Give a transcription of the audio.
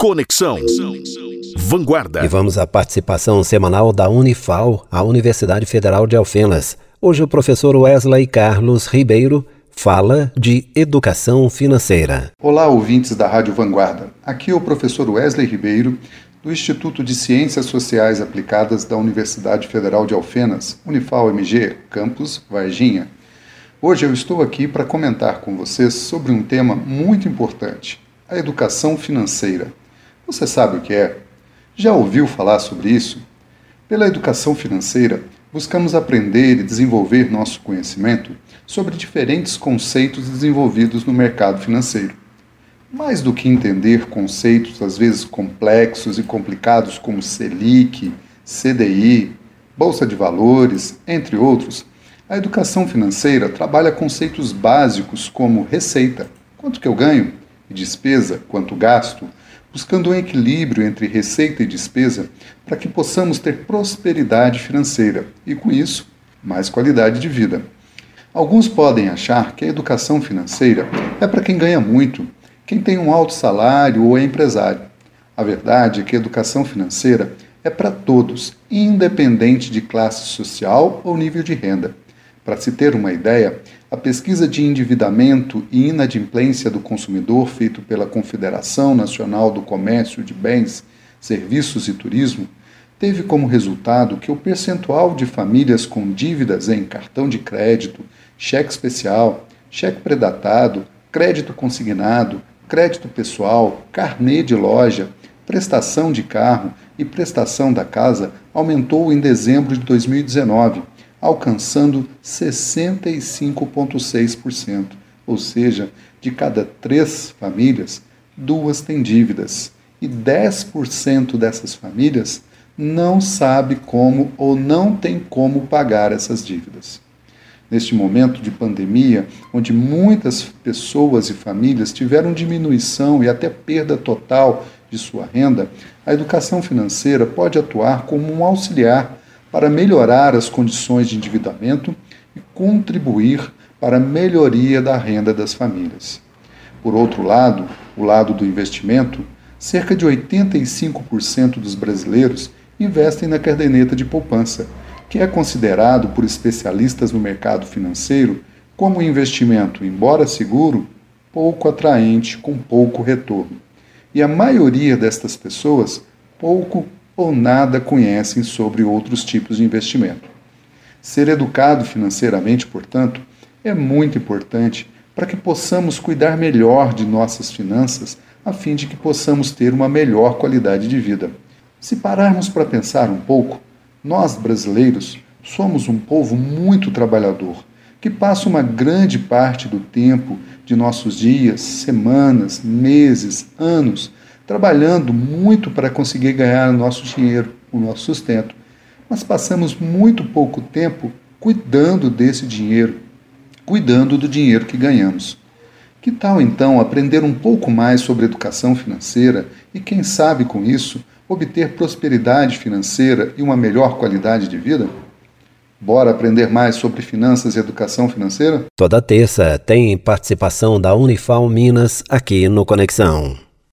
Conexão. Vanguarda. E vamos à participação semanal da Unifal, a Universidade Federal de Alfenas. Hoje o professor Wesley Carlos Ribeiro fala de educação financeira. Olá, ouvintes da Rádio Vanguarda. Aqui é o professor Wesley Ribeiro, do Instituto de Ciências Sociais Aplicadas da Universidade Federal de Alfenas, Unifal MG, campus Varginha. Hoje eu estou aqui para comentar com vocês sobre um tema muito importante: a educação financeira. Você sabe o que é? Já ouviu falar sobre isso? Pela educação financeira, buscamos aprender e desenvolver nosso conhecimento sobre diferentes conceitos desenvolvidos no mercado financeiro. Mais do que entender conceitos às vezes complexos e complicados como Selic, CDI, Bolsa de Valores, entre outros, a educação financeira trabalha conceitos básicos como receita, quanto que eu ganho, e despesa, quanto gasto, buscando um equilíbrio entre receita e despesa para que possamos ter prosperidade financeira e, com isso, mais qualidade de vida. Alguns podem achar que a educação financeira é para quem ganha muito, quem tem um alto salário ou é empresário. A verdade é que a educação financeira é para todos, independente de classe social ou nível de renda. Para se ter uma ideia, a pesquisa de endividamento e inadimplência do consumidor feito pela Confederação Nacional do Comércio de Bens, Serviços e Turismo teve como resultado que o percentual de famílias com dívidas em cartão de crédito, cheque especial, cheque predatado, crédito consignado, crédito pessoal, carnê de loja, prestação de carro e prestação da casa aumentou em dezembro de 2019 alcançando 65,6%, ou seja, de cada três famílias, duas têm dívidas, e 10% dessas famílias não sabe como ou não tem como pagar essas dívidas. Neste momento de pandemia, onde muitas pessoas e famílias tiveram diminuição e até perda total de sua renda, a educação financeira pode atuar como um auxiliar para melhorar as condições de endividamento e contribuir para a melhoria da renda das famílias. Por outro lado, o lado do investimento, cerca de 85% dos brasileiros investem na caderneta de poupança, que é considerado por especialistas no mercado financeiro como um investimento, embora seguro, pouco atraente, com pouco retorno. E a maioria destas pessoas pouco ou nada conhecem sobre outros tipos de investimento. Ser educado financeiramente, portanto, é muito importante para que possamos cuidar melhor de nossas finanças, a fim de que possamos ter uma melhor qualidade de vida. Se pararmos para pensar um pouco, nós brasileiros somos um povo muito trabalhador, que passa uma grande parte do tempo de nossos dias, semanas, meses, anos trabalhando muito para conseguir ganhar o nosso dinheiro, o nosso sustento. Mas passamos muito pouco tempo cuidando desse dinheiro, cuidando do dinheiro que ganhamos. Que tal então aprender um pouco mais sobre educação financeira e, quem sabe com isso, obter prosperidade financeira e uma melhor qualidade de vida? Bora aprender mais sobre finanças e educação financeira? Toda terça tem participação da Unifal Minas aqui no Conexão.